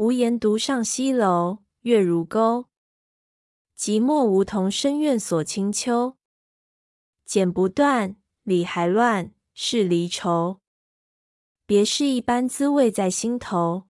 无言独上西楼月如钩。寂寞梧桐深院锁清秋剪不断理还乱是离愁。别是一般滋味在心头。